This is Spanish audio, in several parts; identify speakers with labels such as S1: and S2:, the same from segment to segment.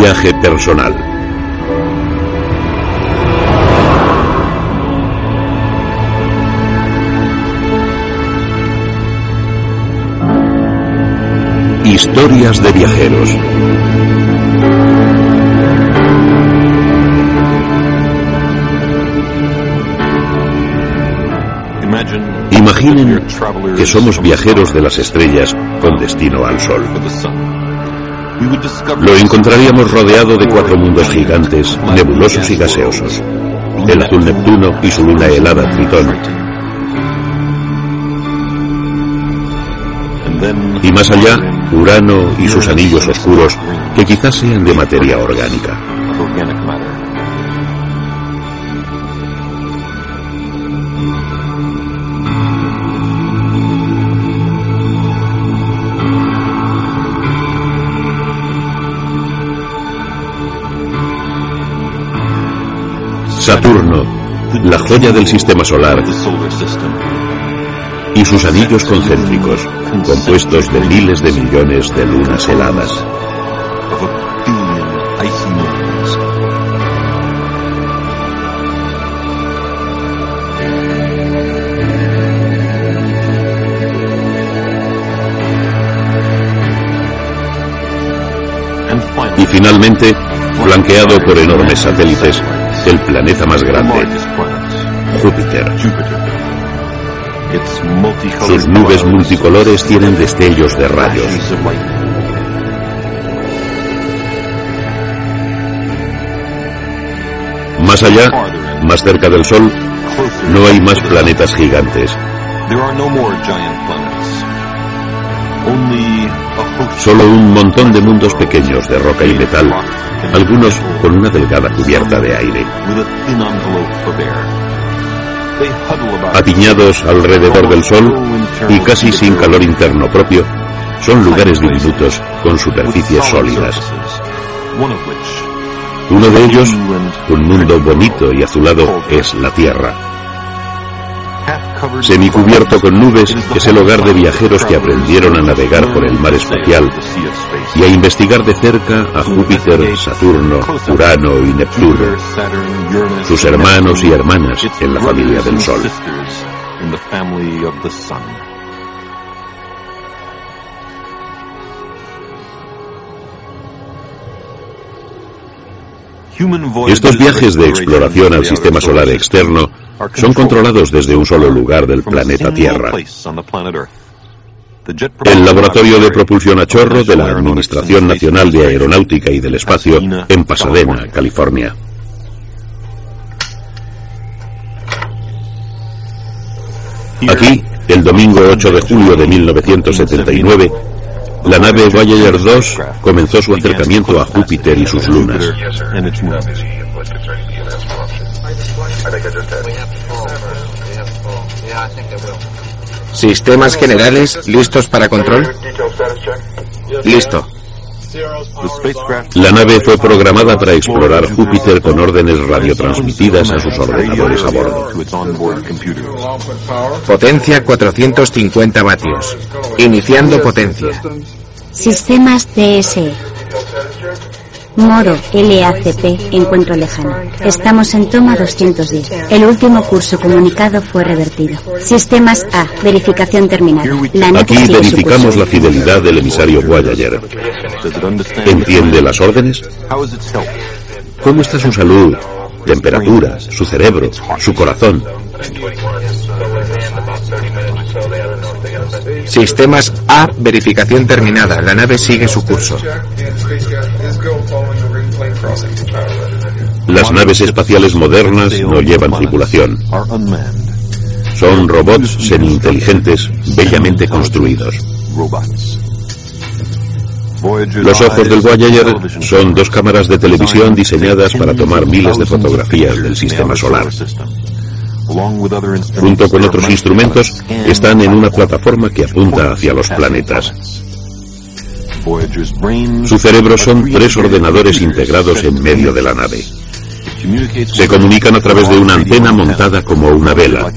S1: Viaje personal. Historias de viajeros. Imaginen que somos viajeros de las estrellas con destino al Sol. Lo encontraríamos rodeado de cuatro mundos gigantes, nebulosos y gaseosos. El azul Neptuno y su luna helada Tritón. Y más allá, Urano y sus anillos oscuros, que quizás sean de materia orgánica. Saturno, la joya del sistema solar, y sus anillos concéntricos, compuestos de miles de millones de lunas heladas. Y finalmente, flanqueado por enormes satélites, el planeta más grande, Júpiter. Sus nubes multicolores tienen destellos de rayos. Más allá, más cerca del Sol, no hay más planetas gigantes. Solo un montón de mundos pequeños de roca y metal, algunos con una delgada cubierta de aire. Atiñados alrededor del Sol y casi sin calor interno propio, son lugares diminutos con superficies sólidas. Uno de ellos, un mundo bonito y azulado, es la Tierra. Semicubierto con nubes, es el hogar de viajeros que aprendieron a navegar por el mar espacial y a investigar de cerca a Júpiter, Saturno, Urano y Neptuno, sus hermanos y hermanas en la familia del Sol. Estos viajes de exploración al sistema solar externo son controlados desde un solo lugar del planeta Tierra. El Laboratorio de Propulsión a Chorro de la Administración Nacional de Aeronáutica y del Espacio en Pasadena, California. Aquí, el domingo 8 de julio de 1979, la nave Voyager 2 comenzó su acercamiento a Júpiter y sus lunas.
S2: Sistemas generales listos para control. Listo.
S1: La nave fue programada para explorar Júpiter con órdenes radiotransmitidas a sus ordenadores a bordo.
S2: Potencia 450 vatios. Iniciando potencia.
S3: Sistemas DSE. Moro, LACP, encuentro lejano. Estamos en toma 210. El último curso comunicado fue revertido. Sistemas A, verificación terminada.
S1: Aquí verificamos la fidelidad del emisario Voyager. ¿Entiende las órdenes? ¿Cómo está su salud, temperatura, su cerebro, su corazón?
S2: Sistemas A, verificación terminada. La nave sigue su curso.
S1: Las naves espaciales modernas no llevan tripulación. Son robots semi-inteligentes, bellamente construidos. Los ojos del Voyager son dos cámaras de televisión diseñadas para tomar miles de fotografías del sistema solar. Junto con otros instrumentos, están en una plataforma que apunta hacia los planetas. Su cerebro son tres ordenadores integrados en medio de la nave. Se comunican a través de una antena montada como una vela.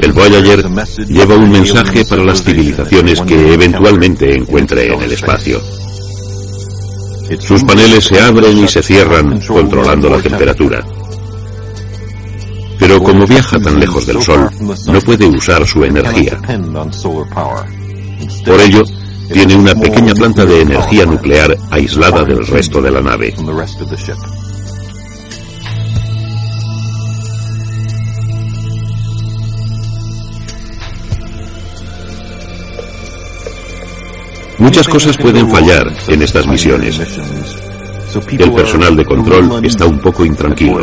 S1: El Voyager lleva un mensaje para las civilizaciones que eventualmente encuentre en el espacio. Sus paneles se abren y se cierran controlando la temperatura. Pero como viaja tan lejos del Sol, no puede usar su energía. Por ello, tiene una pequeña planta de energía nuclear aislada del resto de la nave. Muchas cosas pueden fallar en estas misiones. El personal de control está un poco intranquilo.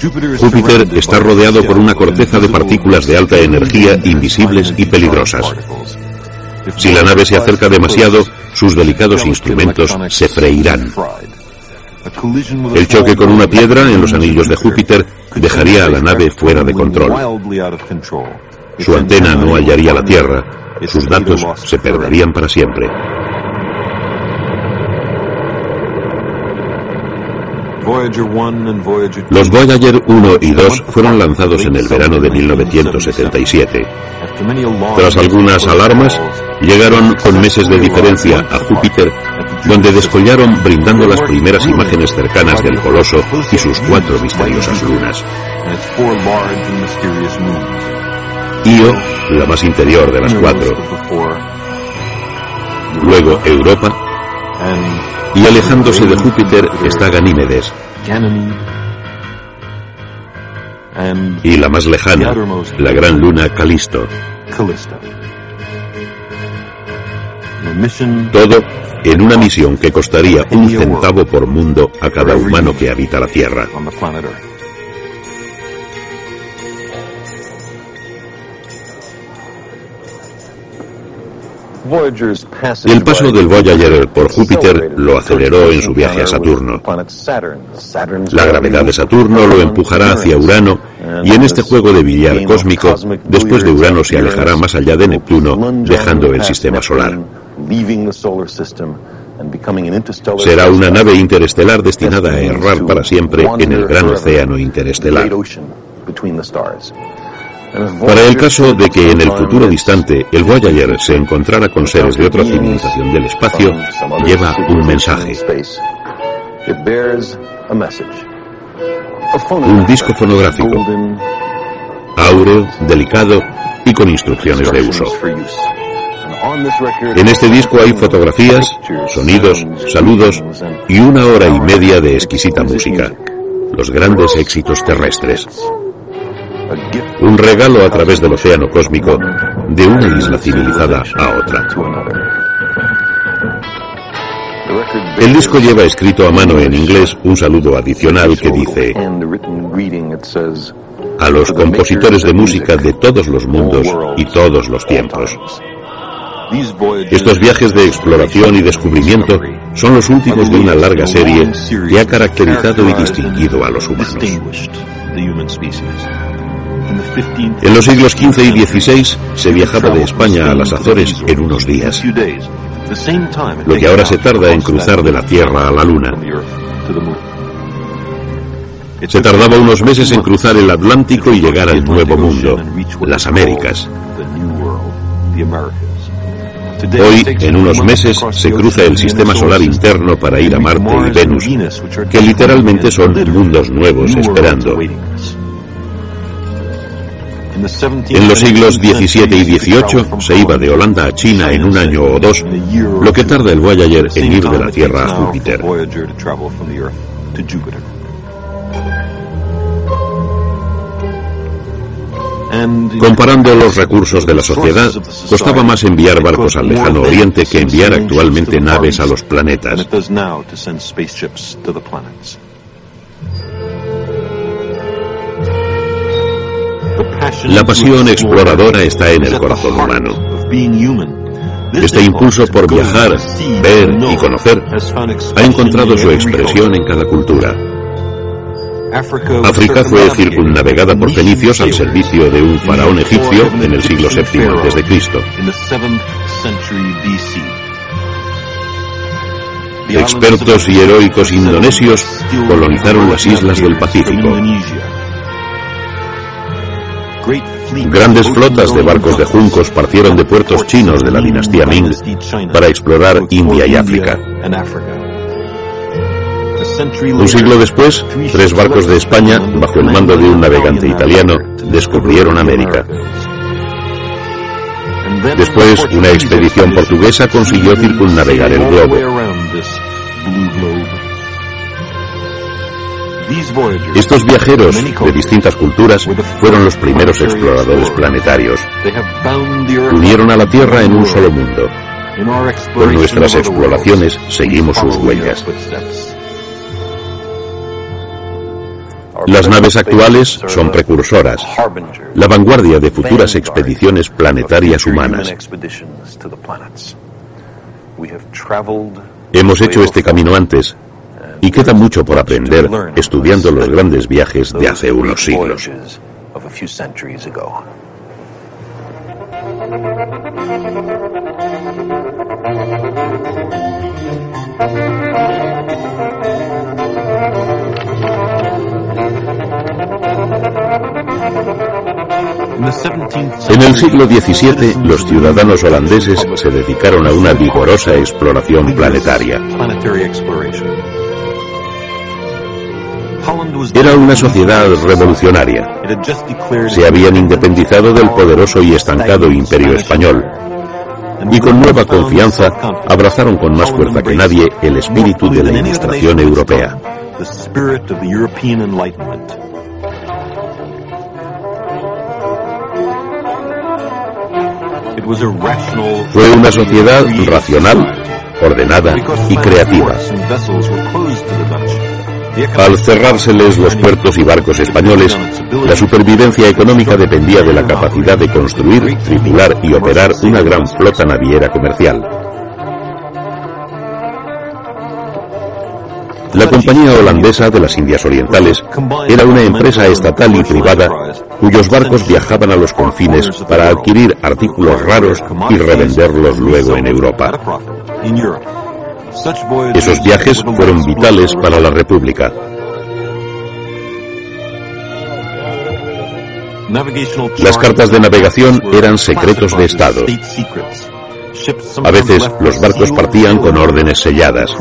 S1: Júpiter está rodeado por una corteza de partículas de alta energía invisibles y peligrosas. Si la nave se acerca demasiado, sus delicados instrumentos se freirán. El choque con una piedra en los anillos de Júpiter dejaría a la nave fuera de control. Su antena no hallaría la Tierra, sus datos se perderían para siempre. Los Voyager 1 y 2 fueron lanzados en el verano de 1977. Tras algunas alarmas, llegaron con meses de diferencia a Júpiter, donde descollaron brindando las primeras imágenes cercanas del coloso y sus cuatro misteriosas lunas. Io, la más interior de las cuatro. Luego Europa, y alejándose de Júpiter está Ganímedes. Y la más lejana, la gran luna Calisto. Todo en una misión que costaría un centavo por mundo a cada humano que habita la Tierra. El paso del Voyager por Júpiter lo aceleró en su viaje a Saturno. La gravedad de Saturno lo empujará hacia Urano y en este juego de billar cósmico, después de Urano se alejará más allá de Neptuno, dejando el sistema solar. Será una nave interestelar destinada a errar para siempre en el gran océano interestelar. Para el caso de que en el futuro distante el Voyager se encontrara con seres de otra civilización del espacio, lleva un mensaje. Un disco fonográfico, áureo, delicado y con instrucciones de uso. En este disco hay fotografías, sonidos, saludos y una hora y media de exquisita música, los grandes éxitos terrestres. Un regalo a través del océano cósmico de una isla civilizada a otra. El disco lleva escrito a mano en inglés un saludo adicional que dice a los compositores de música de todos los mundos y todos los tiempos. Estos viajes de exploración y descubrimiento son los últimos de una larga serie que ha caracterizado y distinguido a los humanos. En los siglos XV y XVI se viajaba de España a las Azores en unos días, lo que ahora se tarda en cruzar de la Tierra a la Luna. Se tardaba unos meses en cruzar el Atlántico y llegar al Nuevo Mundo, las Américas. Hoy, en unos meses, se cruza el sistema solar interno para ir a Marte y Venus, que literalmente son mundos nuevos esperando. En los siglos XVII y XVIII se iba de Holanda a China en un año o dos, lo que tarda el Voyager en ir de la Tierra a Júpiter. Comparando los recursos de la sociedad, costaba más enviar barcos al lejano oriente que enviar actualmente naves a los planetas. La pasión exploradora está en el corazón humano. Este impulso por viajar, ver y conocer ha encontrado su expresión en cada cultura. África fue circunnavegada por fenicios al servicio de un faraón egipcio en el siglo VII a.C. Expertos y heroicos indonesios colonizaron las islas del Pacífico. Grandes flotas de barcos de juncos partieron de puertos chinos de la dinastía Ming para explorar India y África. Un siglo después, tres barcos de España, bajo el mando de un navegante italiano, descubrieron América. Después, una expedición portuguesa consiguió circunnavegar el globo. Estos viajeros de distintas culturas fueron los primeros exploradores planetarios. Unieron a la Tierra en un solo mundo. Con nuestras exploraciones seguimos sus huellas. Las naves actuales son precursoras, la vanguardia de futuras expediciones planetarias humanas. Hemos hecho este camino antes y queda mucho por aprender estudiando los grandes viajes de hace unos siglos. En el siglo XVII, los ciudadanos holandeses se dedicaron a una vigorosa exploración planetaria. Era una sociedad revolucionaria. Se habían independizado del poderoso y estancado imperio español. Y con nueva confianza abrazaron con más fuerza que nadie el espíritu de la Ilustración europea. Fue una sociedad racional, ordenada y creativa. Al cerrárseles los puertos y barcos españoles, la supervivencia económica dependía de la capacidad de construir, tripular y operar una gran flota naviera comercial. La Compañía Holandesa de las Indias Orientales era una empresa estatal y privada cuyos barcos viajaban a los confines para adquirir artículos raros y revenderlos luego en Europa. Esos viajes fueron vitales para la República. Las cartas de navegación eran secretos de Estado. A veces los barcos partían con órdenes selladas.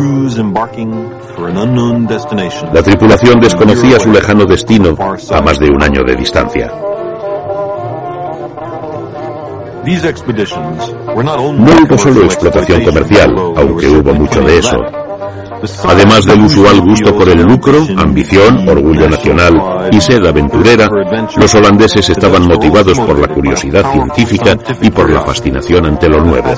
S1: La tripulación desconocía su lejano destino a más de un año de distancia. No hubo solo explotación comercial, aunque hubo mucho de eso. Además del usual gusto por el lucro, ambición, orgullo nacional y sed aventurera, los holandeses estaban motivados por la curiosidad científica y por la fascinación ante lo nuevo.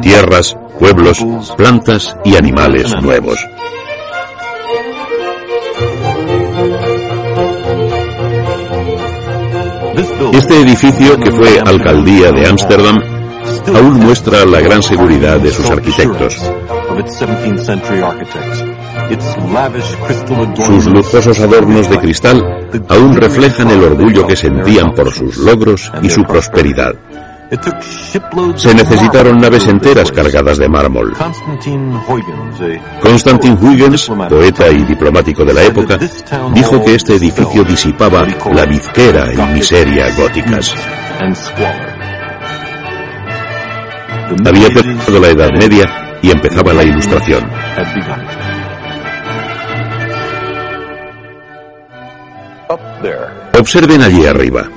S1: Tierras, pueblos, plantas y animales nuevos. Este edificio, que fue alcaldía de Ámsterdam, aún muestra la gran seguridad de sus arquitectos. Sus lujosos adornos de cristal aún reflejan el orgullo que sentían por sus logros y su prosperidad. Se necesitaron naves enteras cargadas de mármol. Constantin Huygens, poeta y diplomático de la época, dijo que este edificio disipaba la bizquera y miseria góticas. Había terminado la Edad Media y empezaba la Ilustración. Observen allí arriba.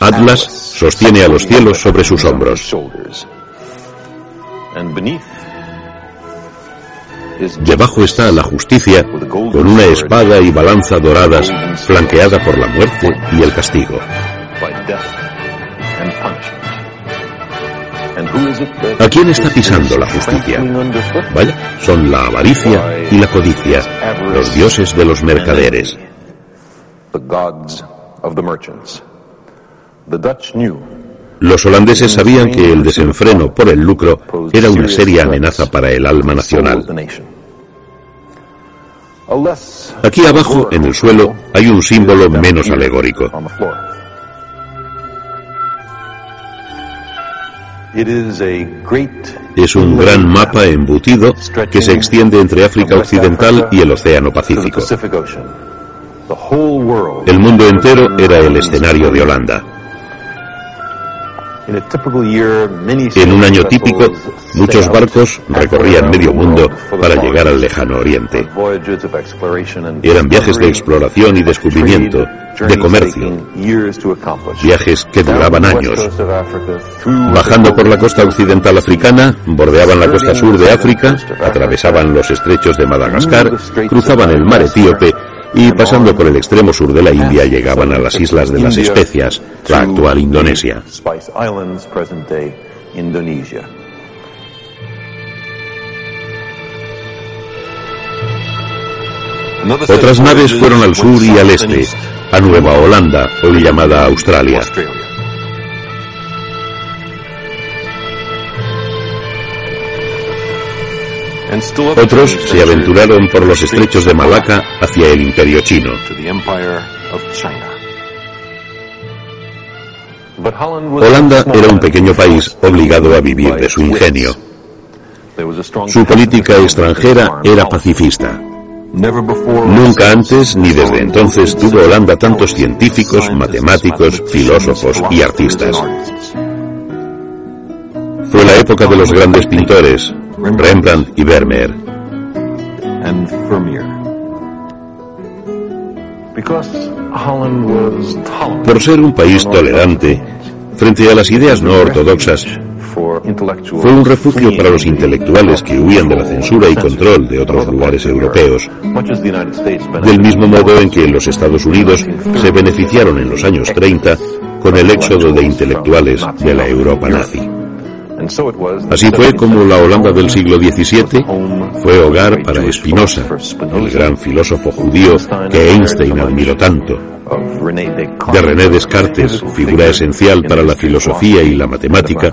S1: Atlas sostiene a los cielos sobre sus hombros. Debajo está la justicia con una espada y balanza doradas flanqueada por la muerte y el castigo. ¿A quién está pisando la justicia? Vaya, son la avaricia y la codicia, los dioses de los mercaderes. Los holandeses sabían que el desenfreno por el lucro era una seria amenaza para el alma nacional. Aquí abajo, en el suelo, hay un símbolo menos alegórico. Es un gran mapa embutido que se extiende entre África Occidental y el Océano Pacífico. El mundo entero era el escenario de Holanda. En un año típico, muchos barcos recorrían medio mundo para llegar al lejano oriente. Eran viajes de exploración y descubrimiento, de comercio, viajes que duraban años. Bajando por la costa occidental africana, bordeaban la costa sur de África, atravesaban los estrechos de Madagascar, cruzaban el mar etíope y pasando por el extremo sur de la India llegaban a las islas de las especias, la actual Indonesia. Otras naves fueron al sur y al este, a Nueva Holanda, hoy llamada Australia. Otros se aventuraron por los estrechos de Malaca hacia el imperio chino. Holanda era un pequeño país obligado a vivir de su ingenio. Su política extranjera era pacifista. Nunca antes ni desde entonces tuvo Holanda tantos científicos, matemáticos, filósofos y artistas. Fue la época de los grandes pintores, Rembrandt y Vermeer. Por ser un país tolerante, frente a las ideas no ortodoxas, fue un refugio para los intelectuales que huían de la censura y control de otros lugares europeos, del mismo modo en que los Estados Unidos se beneficiaron en los años 30 con el éxodo de intelectuales de la Europa nazi. Así fue como la Holanda del siglo XVII fue hogar para Spinoza, el gran filósofo judío que Einstein admiró tanto, de René Descartes, figura esencial para la filosofía y la matemática,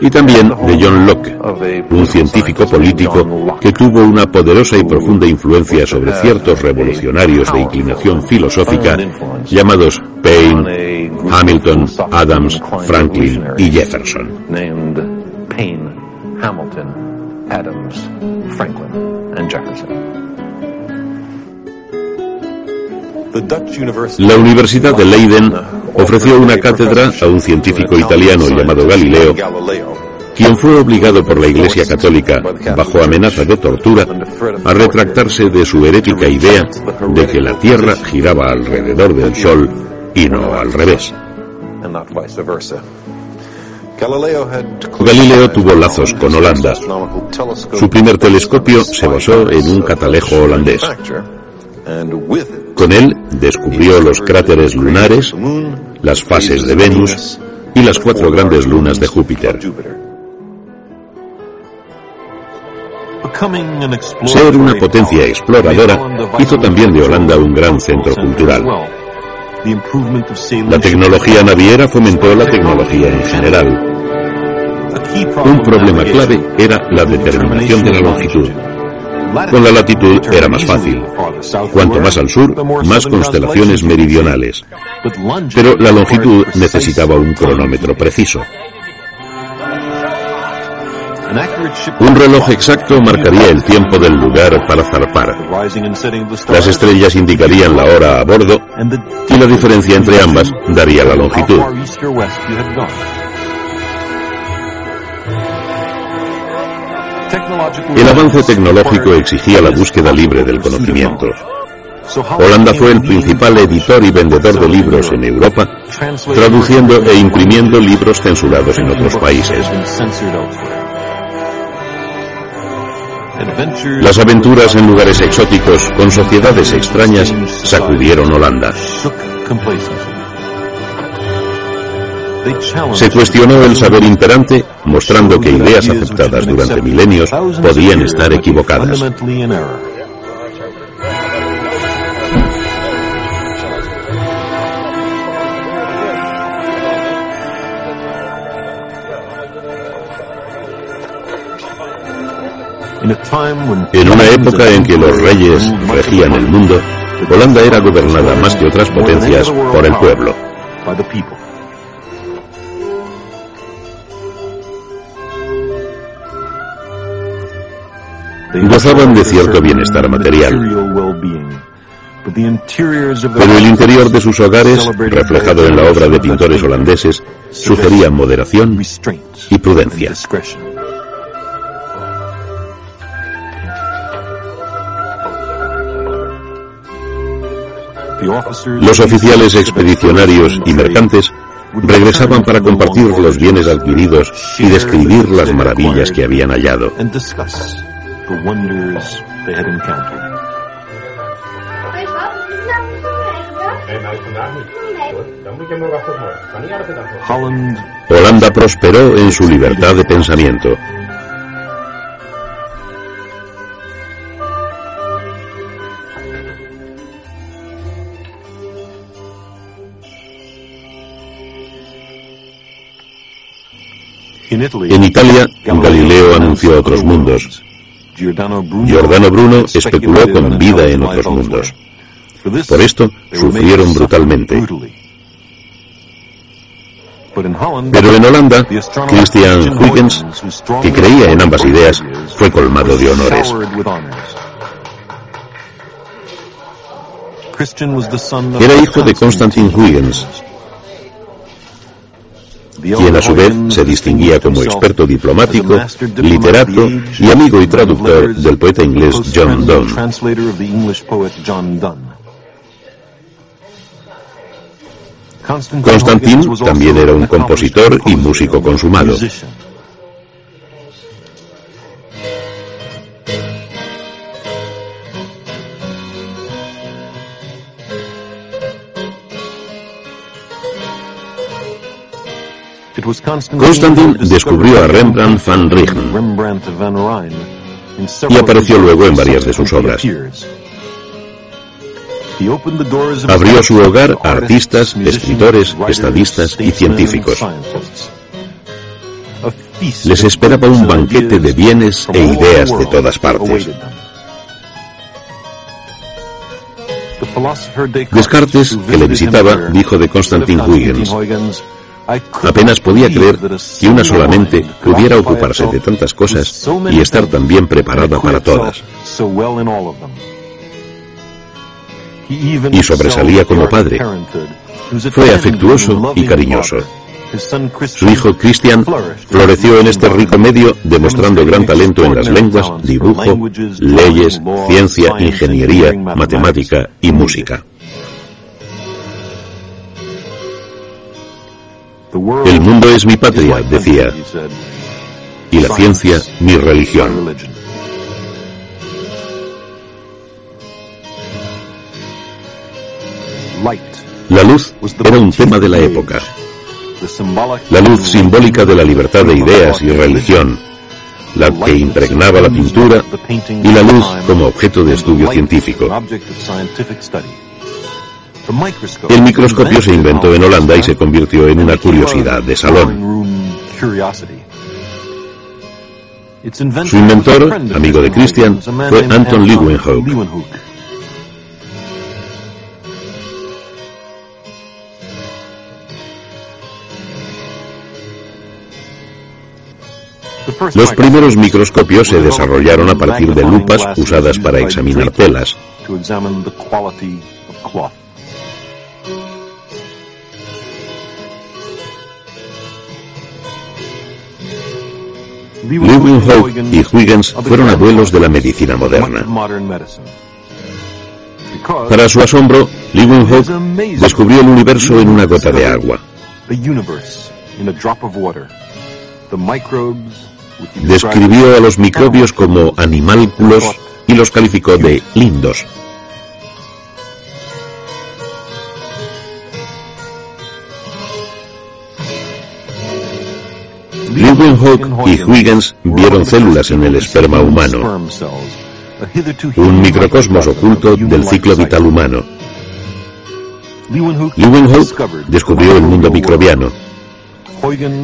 S1: y también de John Locke, un científico político que tuvo una poderosa y profunda influencia sobre ciertos revolucionarios de inclinación filosófica llamados Paine, Hamilton, Adams, Franklin y Jefferson. La Universidad de Leiden ofreció una cátedra a un científico italiano llamado Galileo, quien fue obligado por la Iglesia Católica, bajo amenaza de tortura, a retractarse de su herética idea de que la Tierra giraba alrededor del Sol y no al revés. Galileo tuvo lazos con Holanda. Su primer telescopio se basó en un catalejo holandés. Con él descubrió los cráteres lunares, las fases de Venus y las cuatro grandes lunas de Júpiter. Ser una potencia exploradora hizo también de Holanda un gran centro cultural. La tecnología naviera fomentó la tecnología en general. Un problema clave era la determinación de la longitud. Con la latitud era más fácil. Cuanto más al sur, más constelaciones meridionales. Pero la longitud necesitaba un cronómetro preciso. Un reloj exacto marcaría el tiempo del lugar para zarpar. Las estrellas indicarían la hora a bordo y la diferencia entre ambas daría la longitud. El avance tecnológico exigía la búsqueda libre del conocimiento. Holanda fue el principal editor y vendedor de libros en Europa, traduciendo e imprimiendo libros censurados en otros países. Las aventuras en lugares exóticos con sociedades extrañas sacudieron Holanda. Se cuestionó el saber imperante, mostrando que ideas aceptadas durante milenios podían estar equivocadas. En una época en que los reyes regían el mundo, Holanda era gobernada más que otras potencias por el pueblo. Gozaban de cierto bienestar material. Pero el interior de sus hogares, reflejado en la obra de pintores holandeses, sugería moderación y prudencia. Los oficiales expedicionarios y mercantes regresaban para compartir los bienes adquiridos y describir las maravillas que habían hallado. Holanda prosperó en su libertad de pensamiento. En Italia, Galileo anunció otros mundos. Giordano Bruno especuló con vida en otros mundos. Por esto sufrieron brutalmente. Pero en Holanda, Christian Huygens, que creía en ambas ideas, fue colmado de honores. Era hijo de Constantin Huygens, quien a su vez se distinguía como experto diplomático, literato y amigo y traductor del poeta inglés John Donne. Constantin también era un compositor y músico consumado. Constantin descubrió a Rembrandt van Rijn y apareció luego en varias de sus obras. Abrió su hogar a artistas, escritores, estadistas y científicos. Les esperaba un banquete de bienes e ideas de todas partes. Descartes, que le visitaba, dijo de Constantin Huygens, Apenas podía creer que una solamente pudiera ocuparse de tantas cosas y estar tan bien preparada para todas. Y sobresalía como padre. Fue afectuoso y cariñoso. Su hijo Christian floreció en este rico medio demostrando gran talento en las lenguas, dibujo, leyes, ciencia, ingeniería, matemática y música. El mundo es mi patria, decía, y la ciencia mi religión. La luz era un tema de la época. La luz simbólica de la libertad de ideas y religión, la que impregnaba la pintura y la luz como objeto de estudio científico. El microscopio se inventó en Holanda y se convirtió en una curiosidad de salón. Su inventor, amigo de Christian, fue Anton Leeuwenhoek. Los primeros microscopios se desarrollaron a partir de lupas usadas para examinar telas. Leeuwenhoek y Huygens fueron abuelos de la medicina moderna. Para su asombro, Leeuwenhoek descubrió el universo en una gota de agua. Describió a los microbios como animálculos y los calificó de lindos. Leeuwenhoek y Huygens vieron células en el esperma humano, un microcosmos oculto del ciclo vital humano. Leeuwenhoek descubrió el mundo microbiano.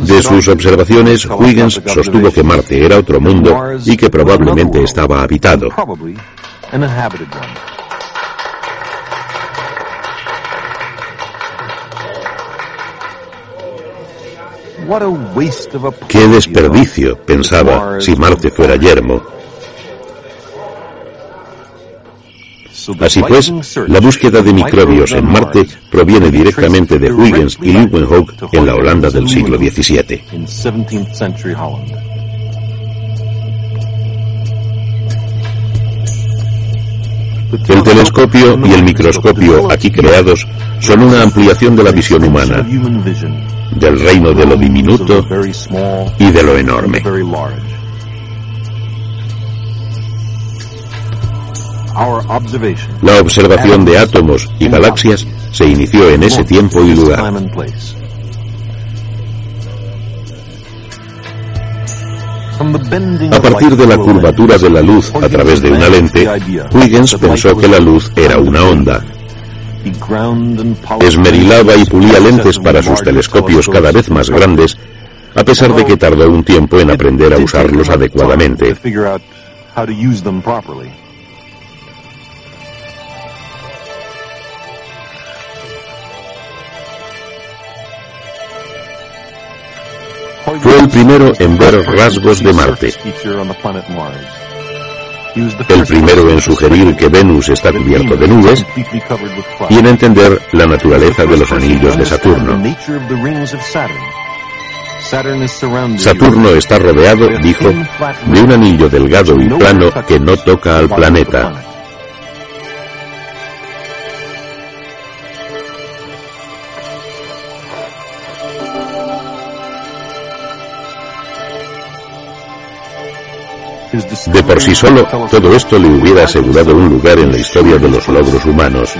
S1: De sus observaciones, Huygens sostuvo que Marte era otro mundo y que probablemente estaba habitado. Qué desperdicio, pensaba, si Marte fuera yermo. Así pues, la búsqueda de microbios en Marte proviene directamente de Huygens y Leeuwenhoek en la Holanda del siglo XVII. El telescopio y el microscopio aquí creados son una ampliación de la visión humana, del reino de lo diminuto y de lo enorme. La observación de átomos y galaxias se inició en ese tiempo y lugar. A partir de la curvatura de la luz a través de una lente, Huygens pensó que la luz era una onda. Esmerilaba y pulía lentes para sus telescopios cada vez más grandes, a pesar de que tardó un tiempo en aprender a usarlos adecuadamente. Fue el primero en ver rasgos de Marte. El primero en sugerir que Venus está cubierto de nubes y en entender la naturaleza de los anillos de Saturno. Saturno está rodeado, dijo, de un anillo delgado y plano que no toca al planeta. De por sí solo, todo esto le hubiera asegurado un lugar en la historia de los logros humanos.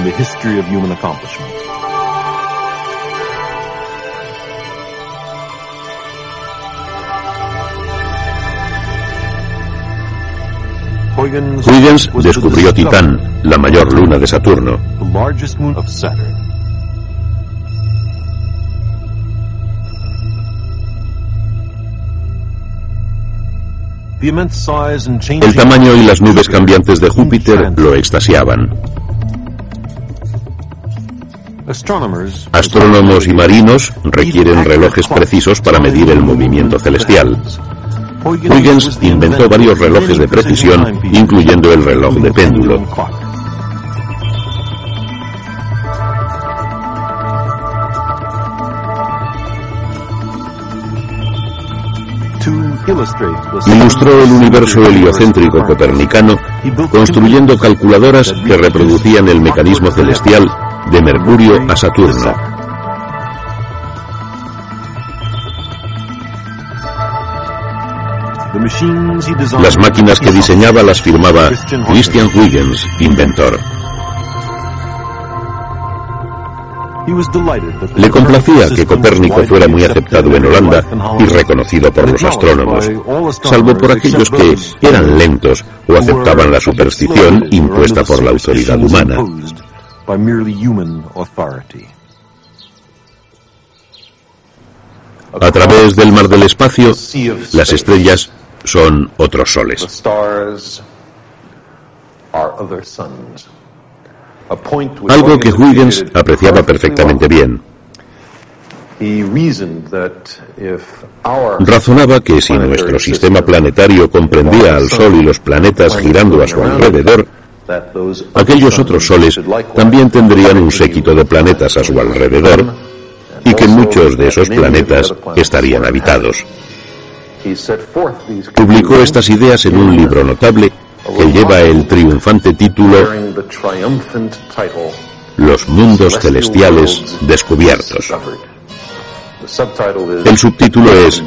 S1: Huygens descubrió Titán, la mayor luna de Saturno. El tamaño y las nubes cambiantes de Júpiter lo extasiaban. Astrónomos y marinos requieren relojes precisos para medir el movimiento celestial. Huygens inventó varios relojes de precisión, incluyendo el reloj de péndulo. Ilustró el universo heliocéntrico copernicano construyendo calculadoras que reproducían el mecanismo celestial de Mercurio a Saturno. Las máquinas que diseñaba las firmaba Christian Huygens, inventor. Le complacía que Copérnico fuera muy aceptado en Holanda y reconocido por los astrónomos, salvo por aquellos que eran lentos o aceptaban la superstición impuesta por la autoridad humana. A través del mar del espacio, las estrellas son otros soles algo que Huygens apreciaba perfectamente bien. Razonaba que si nuestro sistema planetario comprendía al Sol y los planetas girando a su alrededor, aquellos otros soles también tendrían un séquito de planetas a su alrededor y que muchos de esos planetas estarían habitados. Publicó estas ideas en un libro notable que lleva el triunfante título Los mundos celestiales descubiertos. El subtítulo es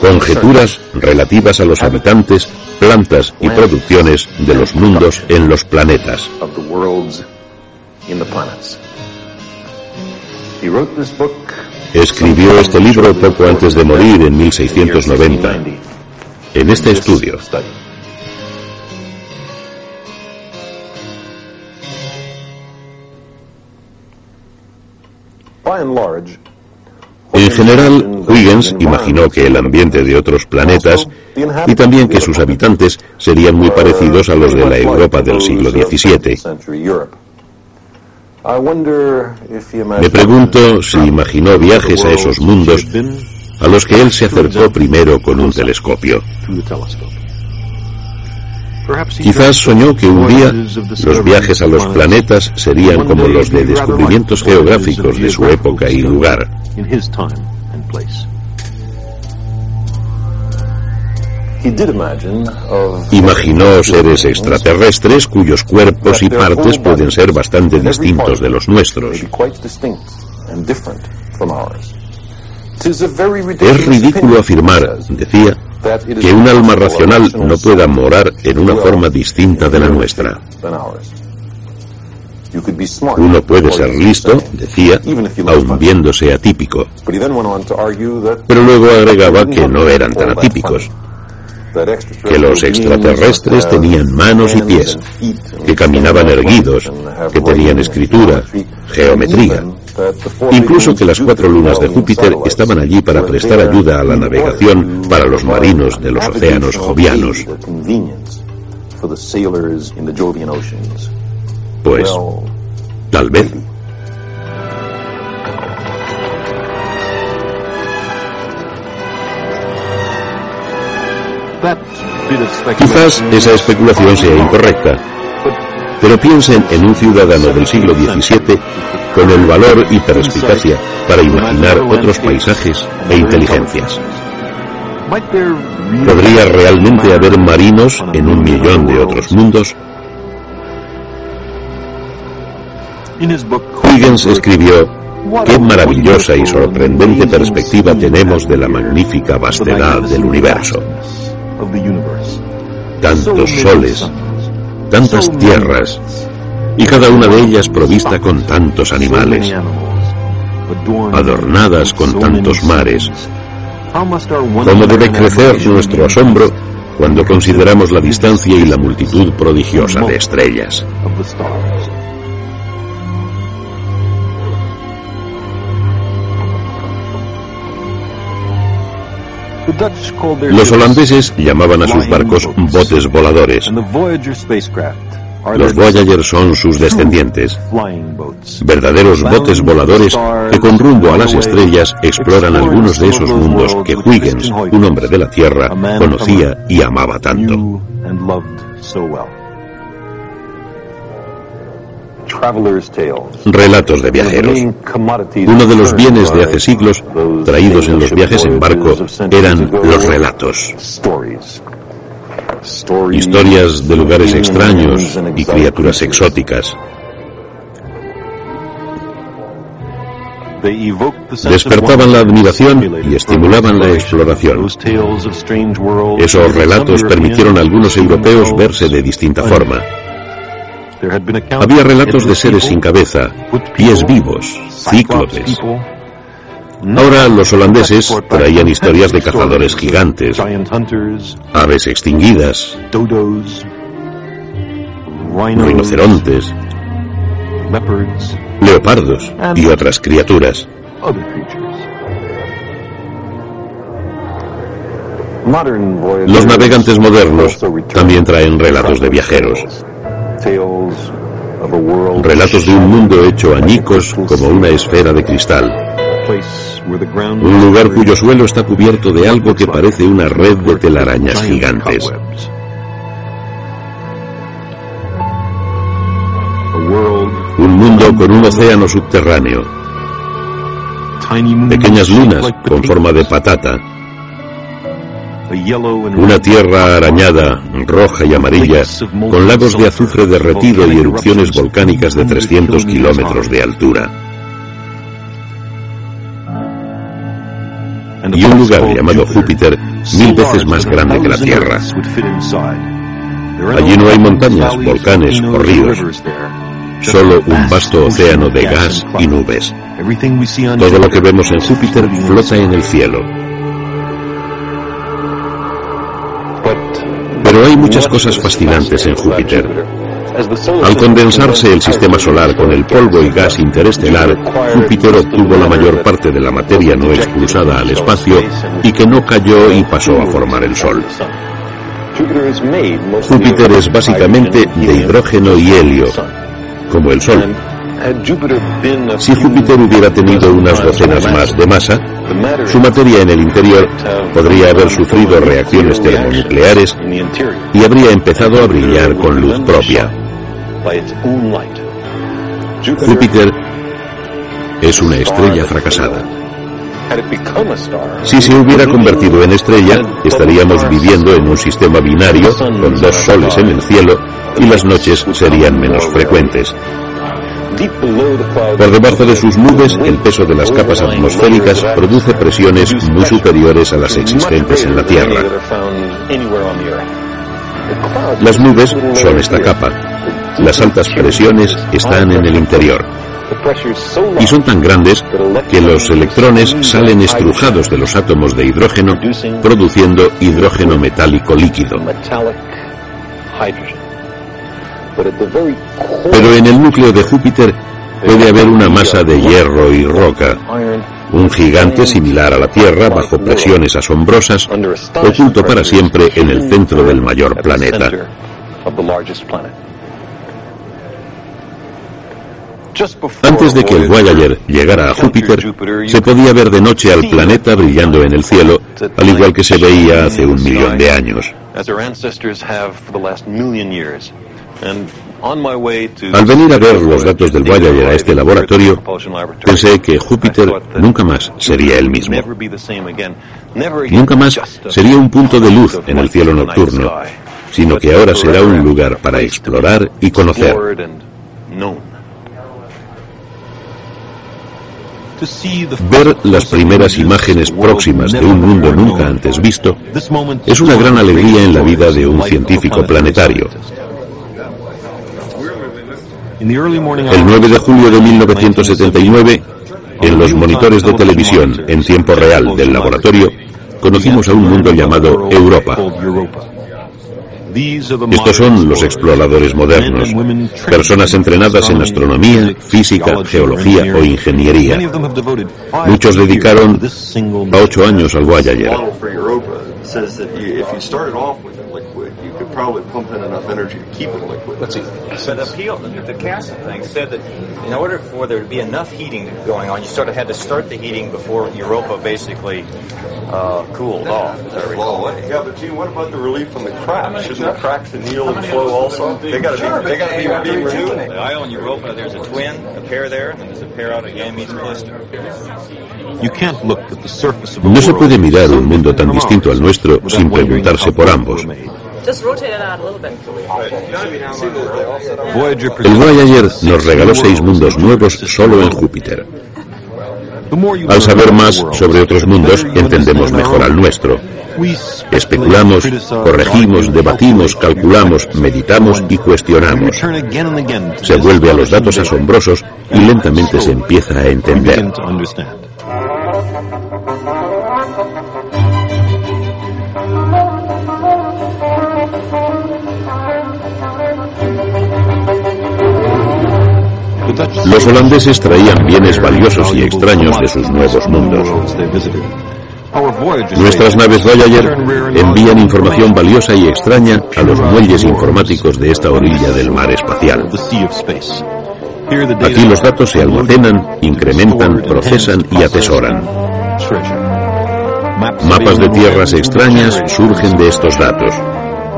S1: Conjeturas relativas a los habitantes, plantas y producciones de los mundos en los planetas. Escribió este libro poco antes de morir en 1690. En este estudio, En general, Huygens imaginó que el ambiente de otros planetas y también que sus habitantes serían muy parecidos a los de la Europa del siglo XVII. Me pregunto si imaginó viajes a esos mundos a los que él se acercó primero con un telescopio. Quizás soñó que un día los viajes a los planetas serían como los de descubrimientos geográficos de su época y lugar. Imaginó seres extraterrestres cuyos cuerpos y partes pueden ser bastante distintos de los nuestros. Es ridículo afirmar, decía, que un alma racional no pueda morar en una forma distinta de la nuestra. Uno puede ser listo, decía, aun viéndose atípico. Pero luego agregaba que no eran tan atípicos, que los extraterrestres tenían manos y pies, que caminaban erguidos, que tenían escritura, geometría, incluso que las cuatro lunas de Júpiter estaban allí para prestar ayuda a la navegación para los marinos de los océanos jovianos. Pues, tal vez. Quizás esa especulación sea incorrecta, pero piensen en un ciudadano del siglo XVII con el valor y perspicacia para imaginar otros paisajes e inteligencias. ¿Podría realmente haber marinos en un millón de otros mundos? Huygens escribió, qué maravillosa y sorprendente perspectiva tenemos de la magnífica vastedad del universo. Tantos soles, tantas tierras, y cada una de ellas provista con tantos animales, adornadas con tantos mares. ¿Cómo debe crecer nuestro asombro cuando consideramos la distancia y la multitud prodigiosa de estrellas? Los holandeses llamaban a sus barcos botes voladores. Los Voyager son sus descendientes, verdaderos botes voladores que con rumbo a las estrellas exploran algunos de esos mundos que Huygens, un hombre de la Tierra, conocía y amaba tanto. Relatos de viajeros. Uno de los bienes de hace siglos traídos en los viajes en barco eran los relatos. Historias de lugares extraños y criaturas exóticas. Despertaban la admiración y estimulaban la exploración. Esos relatos permitieron a algunos europeos verse de distinta forma. Había relatos de seres sin cabeza, pies vivos, cíclopes. Ahora los holandeses traían historias de cazadores gigantes, aves extinguidas, rinocerontes, leopardos y otras criaturas. Los navegantes modernos también traen relatos de viajeros. Relatos de un mundo hecho añicos como una esfera de cristal. Un lugar cuyo suelo está cubierto de algo que parece una red de telarañas gigantes. Un mundo con un océano subterráneo. Pequeñas lunas con forma de patata una tierra arañada, roja y amarilla, con lagos de azufre derretido y erupciones volcánicas de 300 kilómetros de altura. Y un lugar llamado Júpiter, mil veces más grande que la Tierra. Allí no hay montañas, volcanes o ríos, solo un vasto océano de gas y nubes. Todo lo que vemos en Júpiter flota en el cielo. Pero hay muchas cosas fascinantes en Júpiter. Al condensarse el sistema solar con el polvo y gas interestelar, Júpiter obtuvo la mayor parte de la materia no expulsada al espacio y que no cayó y pasó a formar el Sol. Júpiter es básicamente de hidrógeno y helio, como el Sol, Si Júpiter hubiera tenido unas docenas más de masa, su materia en el interior podría haber sufrido reacciones termonucleares y habría empezado a brillar con luz propia. Júpiter es una estrella fracasada. Si se hubiera convertido en estrella, estaríamos viviendo en un sistema binario con dos soles en el cielo y las noches serían menos frecuentes. Por debajo de sus nubes, el peso de las capas atmosféricas produce presiones muy superiores a las existentes en la Tierra. Las nubes son esta capa. Las altas presiones están en el interior. Y son tan grandes que los electrones salen estrujados de los átomos de hidrógeno, produciendo hidrógeno metálico líquido. Pero en el núcleo de Júpiter puede haber una masa de hierro y roca, un gigante similar a la Tierra bajo presiones asombrosas, oculto para siempre en el centro del mayor planeta. Antes de que el Voyager llegara a Júpiter, se podía ver de noche al planeta brillando en el cielo, al igual que se veía hace un millón de años. Al venir a ver los datos del Voyager a este laboratorio, pensé que Júpiter nunca más sería el mismo. Nunca más sería un punto de luz en el cielo nocturno, sino que ahora será un lugar para explorar y conocer. Ver las primeras imágenes próximas de un mundo nunca antes visto es una gran alegría en la vida de un científico planetario. El 9 de julio de 1979, en los monitores de televisión en tiempo real del laboratorio, conocimos a un mundo llamado Europa. Estos son los exploradores modernos, personas entrenadas en astronomía, física, geología o ingeniería. Muchos dedicaron a ocho años al Voyager. Probably pump in enough energy to keep it liquid. Let's see. So the appeal, the CASA thing said that in order for there to be enough heating going on, you sort of had to start the heating before Europa basically uh, cooled off, as I recall. Well, yeah, but gee, what about the relief from the cracks? Shouldn't the cracks anneal and flow also? They got to sure, be, they got to be, be renewed. The island Europa, there's a twin, a pair there, and there's a pair out of Ganymede cluster. No se puede mirar un mundo tan distinto al nuestro sin preguntarse por ambos. El Voyager nos regaló seis mundos nuevos solo en Júpiter. Al saber más sobre otros mundos, entendemos mejor al nuestro. Especulamos, corregimos, debatimos, calculamos, meditamos y cuestionamos. Se vuelve a los datos asombrosos y lentamente se empieza a entender. Los holandeses traían bienes valiosos y extraños de sus nuevos mundos. Nuestras naves Voyager envían información valiosa y extraña a los muelles informáticos de esta orilla del mar espacial. Aquí los datos se almacenan, incrementan, procesan y atesoran. Mapas de tierras extrañas surgen de estos datos.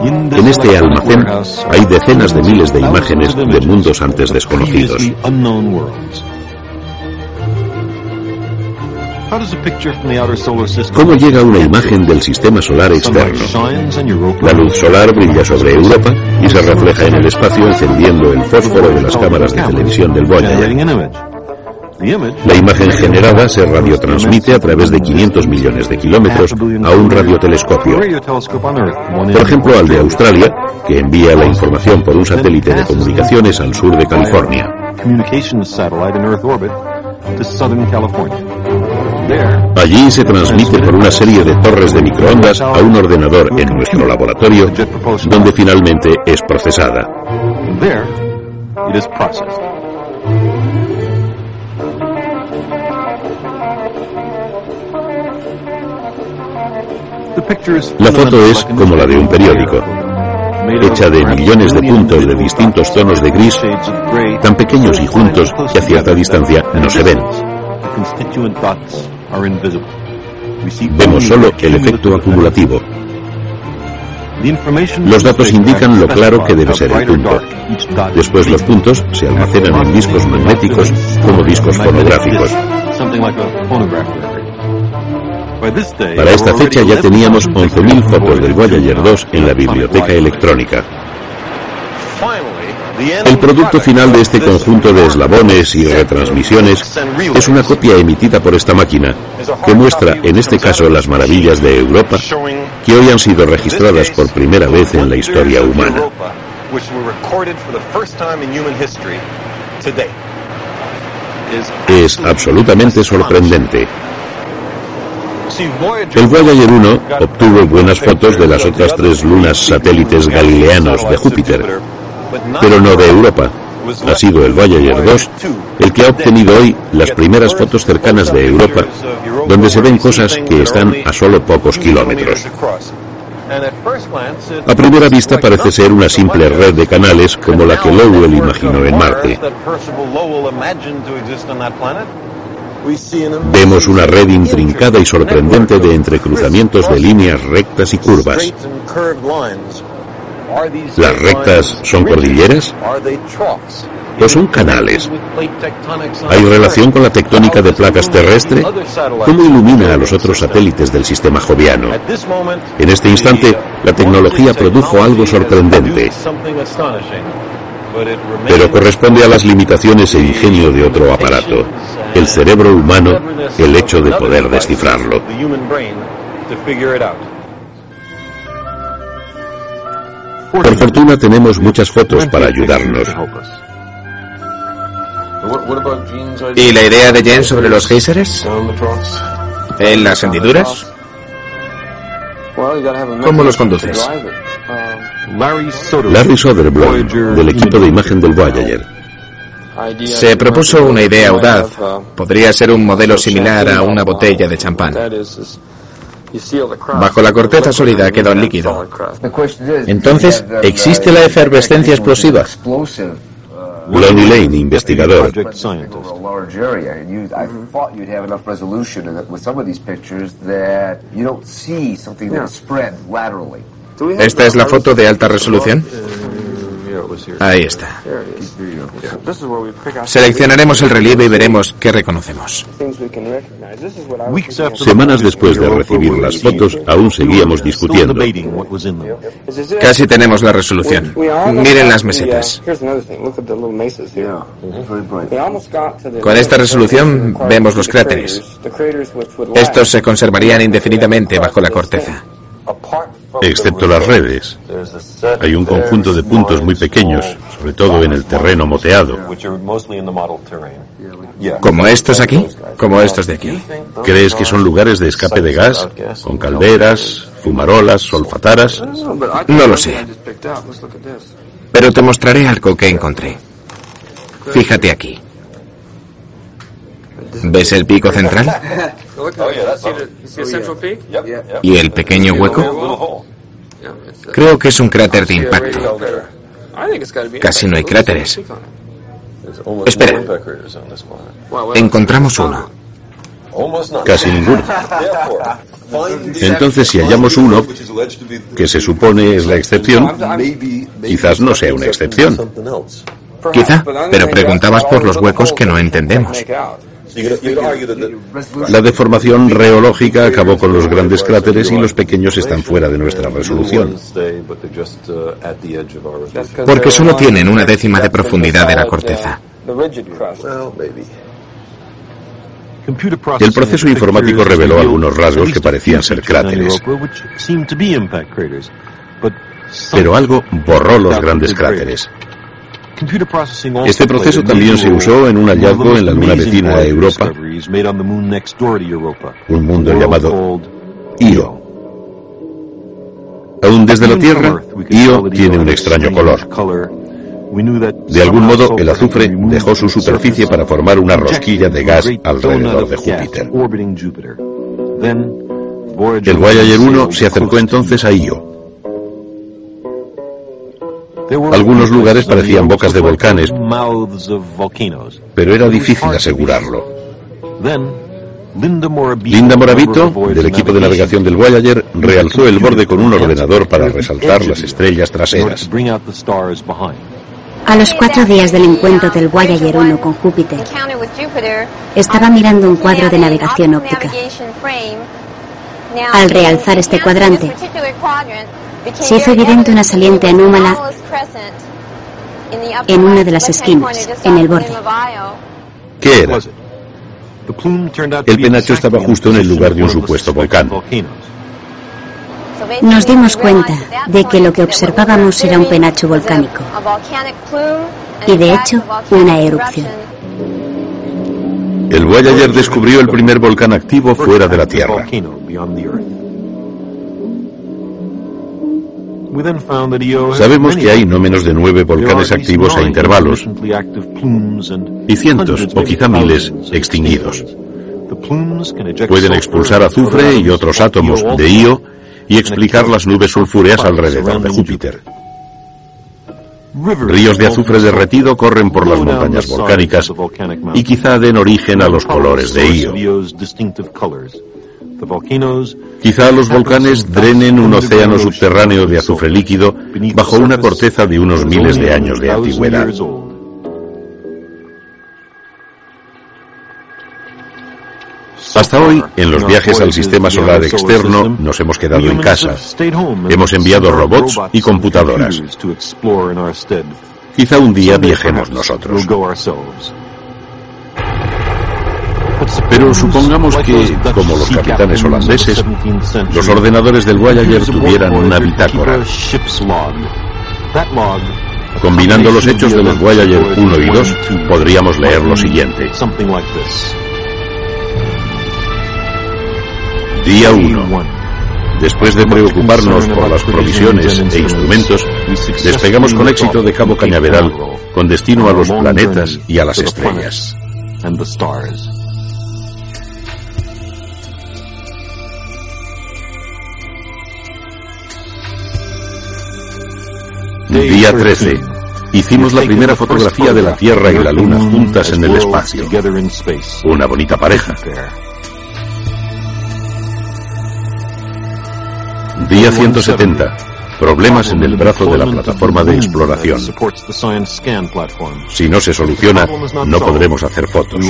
S1: En este almacén hay decenas de miles de imágenes de mundos antes desconocidos. ¿Cómo llega una imagen del sistema solar externo? La luz solar brilla sobre Europa y se refleja en el espacio encendiendo el fósforo de las cámaras de televisión del Voyager. La imagen generada se radiotransmite a través de 500 millones de kilómetros a un radiotelescopio. Por ejemplo, al de Australia, que envía la información por un satélite de comunicaciones al sur de California. Allí se transmite por una serie de torres de microondas a un ordenador en nuestro laboratorio, donde finalmente es procesada. La foto es como la de un periódico. hecha de millones de puntos de distintos tonos de gris, tan pequeños y juntos que a cierta distancia no se ven. Vemos solo el efecto acumulativo. Los datos indican lo claro que debe ser el punto. Después los puntos se almacenan en discos magnéticos como discos fonográficos. Para esta fecha ya teníamos 11.000 fotos del Voyager 2 en la biblioteca electrónica. El producto final de este conjunto de eslabones y retransmisiones es una copia emitida por esta máquina que muestra en este caso las maravillas de Europa que hoy han sido registradas por primera vez en la historia humana. Es absolutamente sorprendente. El Voyager 1 obtuvo buenas fotos de las otras tres lunas satélites galileanos de Júpiter, pero no de Europa. Ha sido el Voyager 2 el que ha obtenido hoy las primeras fotos cercanas de Europa, donde se ven cosas que están a solo pocos kilómetros. A primera vista parece ser una simple red de canales como la que Lowell imaginó en Marte. Vemos una red intrincada y sorprendente de entrecruzamientos de líneas rectas y curvas. ¿Las rectas son cordilleras? ¿O son canales? ¿Hay relación con la tectónica de placas terrestre? ¿Cómo ilumina a los otros satélites del sistema joviano? En este instante, la tecnología produjo algo sorprendente, pero corresponde a las limitaciones e ingenio de otro aparato, el cerebro humano, el hecho de poder descifrarlo. Por fortuna tenemos muchas fotos para ayudarnos.
S2: ¿Y la idea de Jen sobre los géiseres? ¿En las hendiduras? ¿Cómo los conduces?
S1: Larry Soderblom, del equipo de imagen del Voyager.
S2: Se propuso una idea audaz. Podría ser un modelo similar a una botella de champán. Bajo la corteza sólida queda un líquido.
S4: Entonces, ¿existe la efervescencia explosiva?
S1: Lonnie Lane, investigador.
S2: ¿Esta es la foto de alta resolución? Ahí está. Seleccionaremos el relieve y veremos qué reconocemos.
S1: Semanas después de recibir las fotos, aún seguíamos discutiendo.
S2: Casi tenemos la resolución. Miren las mesetas. Con esta resolución vemos los cráteres. Estos se conservarían indefinidamente bajo la corteza
S1: excepto las redes. Hay un conjunto de puntos muy pequeños, sobre todo en el terreno moteado.
S2: ¿Como estos aquí? Como estos de aquí.
S1: ¿Crees que son lugares de escape de gas? ¿Con calderas, fumarolas, solfataras?
S2: No lo sé. Pero te mostraré algo que encontré. Fíjate aquí. ¿Ves el pico central? ¿Y el pequeño hueco? Creo que es un cráter de impacto. Casi no hay cráteres. Espera. Encontramos uno.
S1: Casi ninguno. Entonces, si hallamos uno, que se supone es la excepción, quizás no sea una excepción.
S2: Quizá, pero preguntabas por los huecos que no entendemos.
S1: La deformación reológica acabó con los grandes cráteres y los pequeños están fuera de nuestra resolución.
S2: Porque solo tienen una décima de profundidad de la corteza.
S1: El proceso informático reveló algunos rasgos que parecían ser cráteres. Pero algo borró los grandes cráteres. Este proceso también se usó en un hallazgo en la luna vecina a Europa, un mundo llamado Io. Aún desde la Tierra, Io tiene un extraño color. De algún modo, el azufre dejó su superficie para formar una rosquilla de gas alrededor de Júpiter. El Voyager 1 se acercó entonces a Io. Algunos lugares parecían bocas de volcanes, pero era difícil asegurarlo. Linda Moravito, del equipo de navegación del Voyager, realzó el borde con un ordenador para resaltar las estrellas traseras.
S3: A los cuatro días del encuentro del Voyager 1 con Júpiter, estaba mirando un cuadro de navegación óptica. Al realzar este cuadrante, se hizo evidente una saliente anómala en una de las esquinas, en el borde.
S1: ¿Qué era? El penacho estaba justo en el lugar de un supuesto volcán.
S3: Nos dimos cuenta de que lo que observábamos era un penacho volcánico y de hecho una erupción.
S1: El Voyager descubrió el primer volcán activo fuera de la Tierra. Sabemos que hay no menos de nueve volcanes activos a intervalos y cientos o quizá miles extinguidos. Pueden expulsar azufre y otros átomos de Io y explicar las nubes sulfúreas alrededor de Júpiter. Ríos de azufre derretido corren por las montañas volcánicas y quizá den origen a los colores de Io. Quizá los volcanes drenen un océano subterráneo de azufre líquido bajo una corteza de unos miles de años de antigüedad. Hasta hoy, en los viajes al sistema solar externo, nos hemos quedado en casa. Hemos enviado robots y computadoras. Quizá un día viajemos nosotros. Pero supongamos que, como los capitanes holandeses, los ordenadores del Voyager tuvieran una bitácora. Combinando los hechos de los Voyager 1 y 2, podríamos leer lo siguiente. Día 1. Después de preocuparnos por las provisiones e instrumentos, despegamos con éxito de Cabo Cañaveral, con destino a los planetas y a las estrellas. Día 13. Hicimos la primera fotografía de la Tierra y la Luna juntas en el espacio. Una bonita pareja. Día 170. Problemas en el brazo de la plataforma de exploración. Si no se soluciona, no podremos hacer fotos.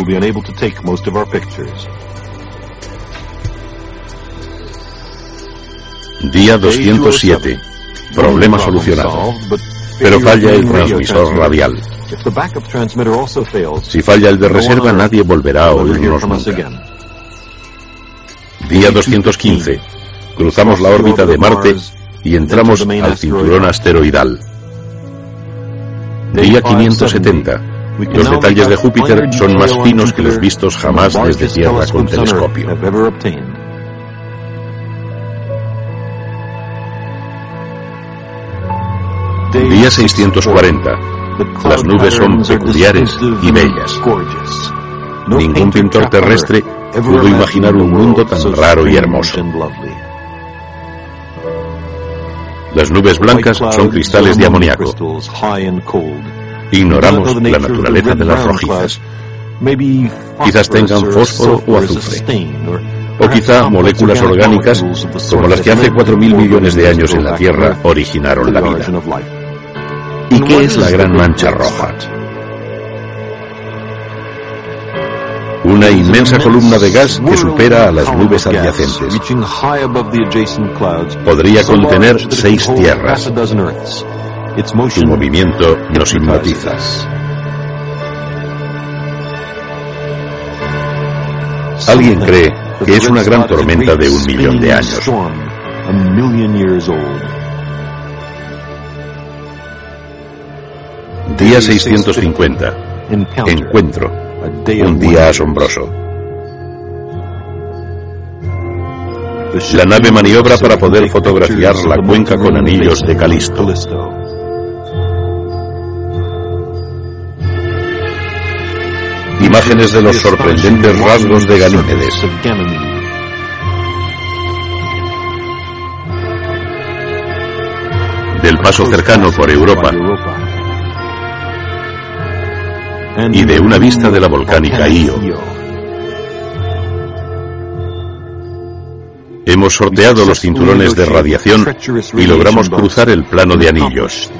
S1: Día 207. Problema solucionado. Pero falla el transmisor radial. Si falla el de reserva, nadie volverá a oírnos nunca. Día 215. Cruzamos la órbita de Marte y entramos al cinturón asteroidal. Día 570. Los detalles de Júpiter son más finos que los vistos jamás desde Tierra con telescopio. Día 640. Las nubes son peculiares y bellas. Ningún pintor terrestre pudo imaginar un mundo tan raro y hermoso. Las nubes blancas son cristales de amoníaco. Ignoramos la naturaleza de las rojizas. Quizás tengan fósforo o azufre. O quizá moléculas orgánicas como las que hace 4.000 millones de años en la Tierra originaron la vida. ¿Y qué es la gran mancha roja? Una inmensa columna de gas que supera a las nubes adyacentes. Podría contener seis tierras. Su movimiento nos hipnotiza. Alguien cree que es una gran tormenta de un millón de años. Día 650. Encuentro. Un día asombroso. La nave maniobra para poder fotografiar la cuenca con anillos de Calisto. Imágenes de los sorprendentes rasgos de Ganímedes. Del el paso cercano por Europa y de una vista de la volcánica Io. Hemos sorteado los cinturones de radiación y logramos cruzar el plano de anillos.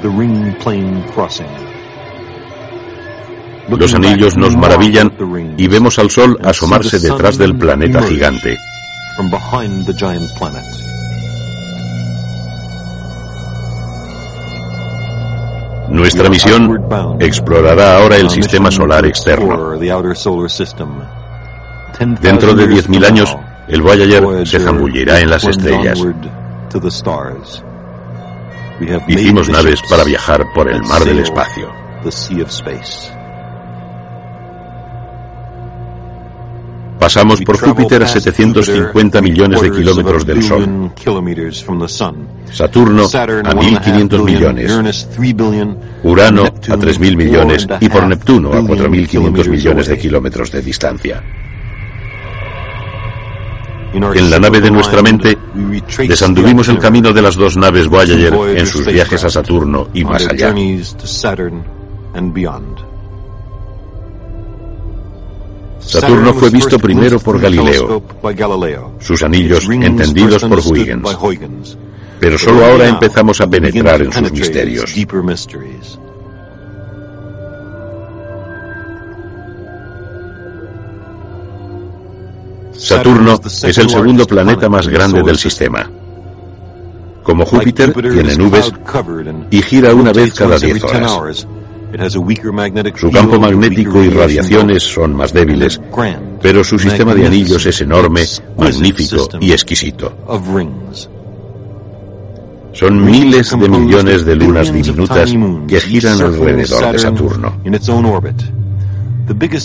S1: Los anillos nos maravillan y vemos al Sol asomarse detrás del planeta gigante. Nuestra misión explorará ahora el sistema solar externo. Dentro de 10.000 años, el Voyager se zambullirá en las estrellas. Hicimos naves para viajar por el mar del espacio. Pasamos por Júpiter a 750 millones de kilómetros del Sol. Saturno a 1.500 millones. Urano a 3.000 millones y por Neptuno a 4.500 millones de kilómetros de distancia. En la nave de nuestra mente desanduvimos el camino de las dos naves Voyager en sus viajes a Saturno y más allá. Saturno fue visto primero por Galileo, sus anillos entendidos por Huygens, pero solo ahora empezamos a penetrar en sus misterios. Saturno es el segundo planeta más grande del sistema. Como Júpiter, tiene nubes y gira una vez cada 10 horas. Su campo magnético y radiaciones son más débiles, pero su sistema de anillos es enorme, magnífico y exquisito. Son miles de millones de lunas diminutas que giran alrededor de Saturno.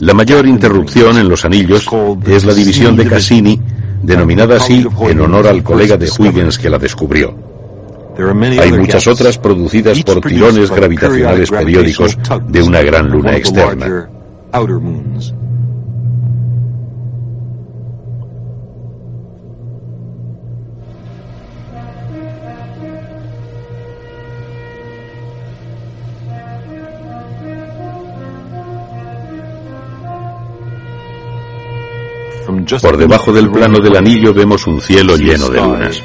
S1: La mayor interrupción en los anillos es la división de Cassini, denominada así en honor al colega de Huygens que la descubrió. Hay muchas otras producidas por tirones gravitacionales periódicos de una gran luna externa. Por debajo del plano del anillo vemos un cielo lleno de lunas.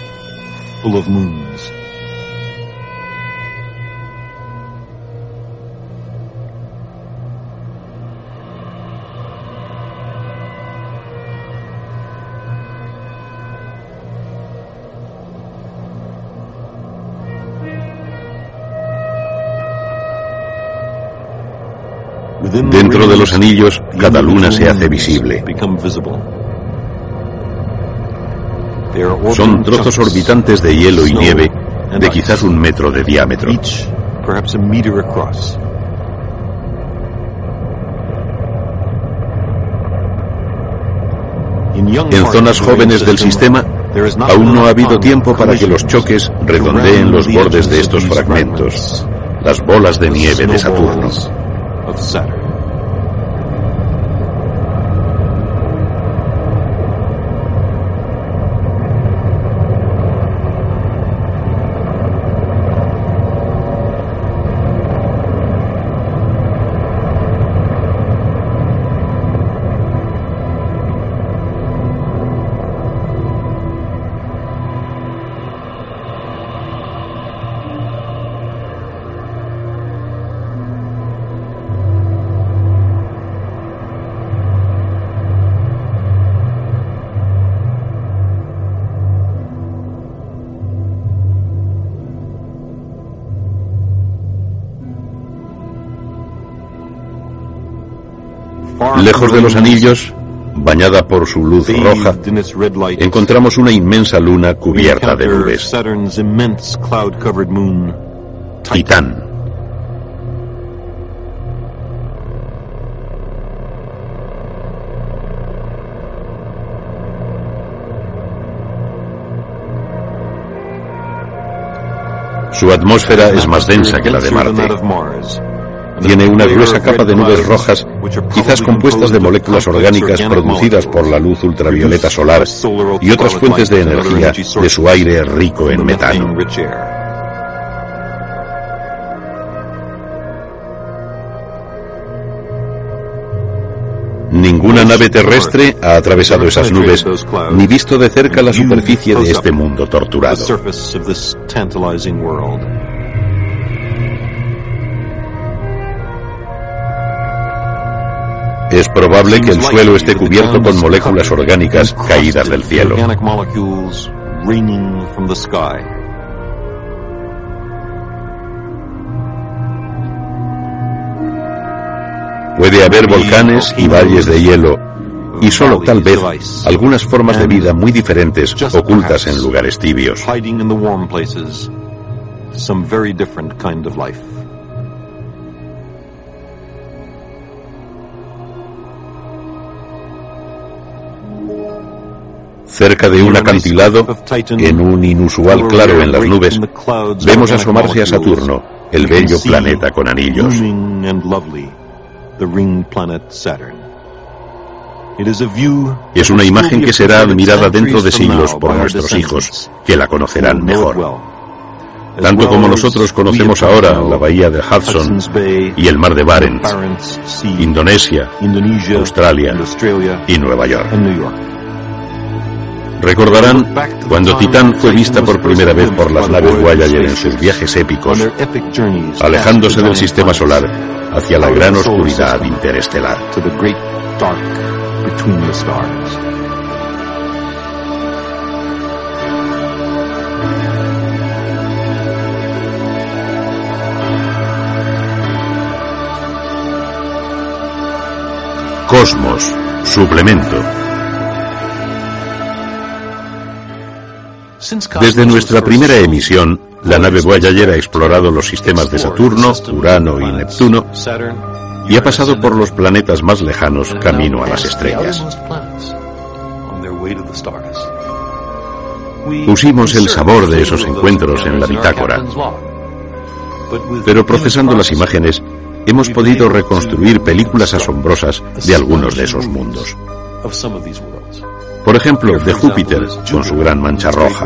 S1: Dentro de los anillos, cada luna se hace visible. Son trozos orbitantes de hielo y nieve de quizás un metro de diámetro. En zonas jóvenes del sistema, aún no ha habido tiempo para que los choques redondeen los bordes de estos fragmentos, las bolas de nieve de Saturno. Lejos de los anillos, bañada por su luz roja, encontramos una inmensa luna cubierta de nubes. Titán. Su atmósfera es más densa que la de Marte tiene una gruesa capa de nubes rojas, quizás compuestas de moléculas orgánicas producidas por la luz ultravioleta solar y otras fuentes de energía de su aire rico en metano. Ninguna nave terrestre ha atravesado esas nubes ni visto de cerca la superficie de este mundo torturado. Es probable que el suelo esté cubierto con moléculas orgánicas caídas del cielo. Puede haber volcanes y valles de hielo y solo tal vez algunas formas de vida muy diferentes ocultas en lugares tibios. Cerca de un acantilado, en un inusual claro en las nubes, vemos asomarse a Saturno, el bello planeta con anillos. Es una imagen que será admirada dentro de siglos por nuestros hijos, que la conocerán mejor. Tanto como nosotros conocemos ahora la bahía de Hudson y el mar de Barents, Indonesia, Australia y Nueva York. Recordarán cuando Titán fue vista por primera vez por las naves Voyager en sus viajes épicos, alejándose del sistema solar hacia la gran oscuridad interestelar. Cosmos, suplemento. Desde nuestra primera emisión, la nave Voyager ha explorado los sistemas de Saturno, Urano y Neptuno y ha pasado por los planetas más lejanos camino a las estrellas. Pusimos el sabor de esos encuentros en la bitácora, pero procesando las imágenes hemos podido reconstruir películas asombrosas de algunos de esos mundos. Por ejemplo, de Júpiter con su gran mancha roja.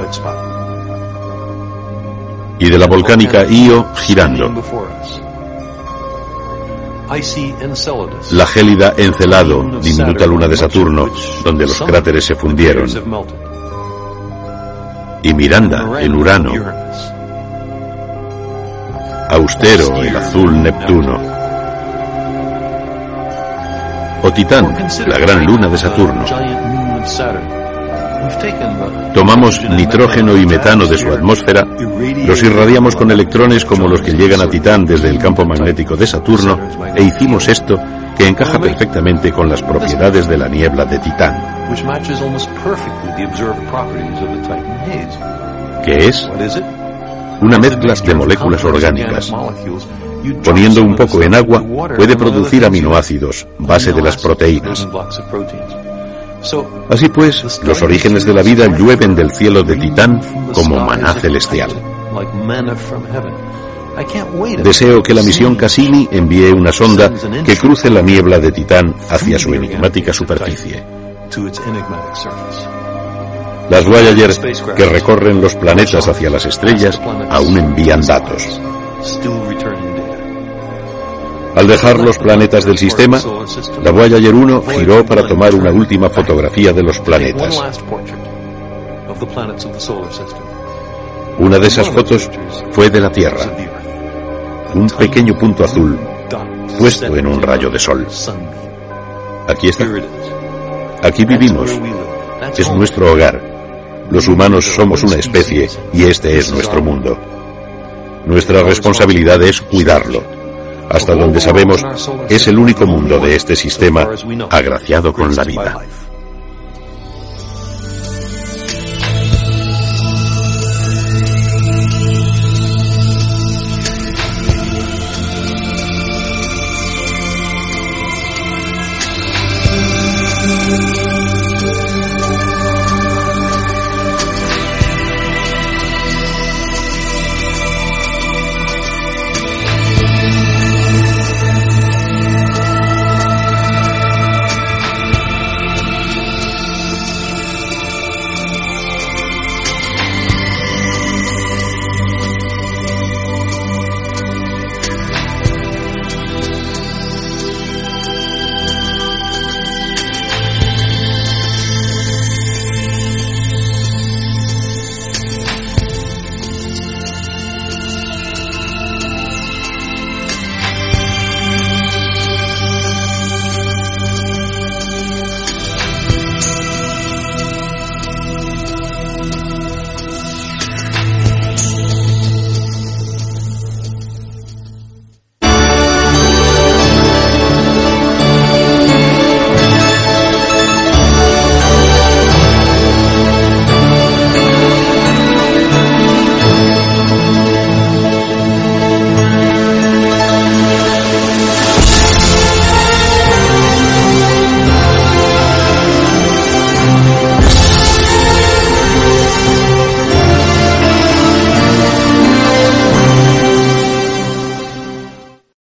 S1: Y de la volcánica Io girando. La gélida Encelado, diminuta luna de Saturno, donde los cráteres se fundieron. Y Miranda, en Urano. Austero, el azul Neptuno. O Titán, la gran luna de Saturno. Tomamos nitrógeno y metano de su atmósfera, los irradiamos con electrones como los que llegan a Titán desde el campo magnético de Saturno e hicimos esto que encaja perfectamente con las propiedades de la niebla de Titán. ¿Qué es? Una mezcla de moléculas orgánicas. Poniendo un poco en agua puede producir aminoácidos, base de las proteínas. Así pues, los orígenes de la vida llueven del cielo de Titán como maná celestial. Deseo que la misión Cassini envíe una sonda que cruce la niebla de Titán hacia su enigmática superficie. Las Voyager que recorren los planetas hacia las estrellas aún envían datos. Al dejar los planetas del sistema, la Voyager 1 giró para tomar una última fotografía de los planetas. Una de esas fotos fue de la Tierra, un pequeño punto azul puesto en un rayo de sol. Aquí está. Aquí vivimos. Es nuestro hogar. Los humanos somos una especie y este es nuestro mundo. Nuestra responsabilidad es cuidarlo hasta donde sabemos, es el único mundo de este sistema agraciado con la vida.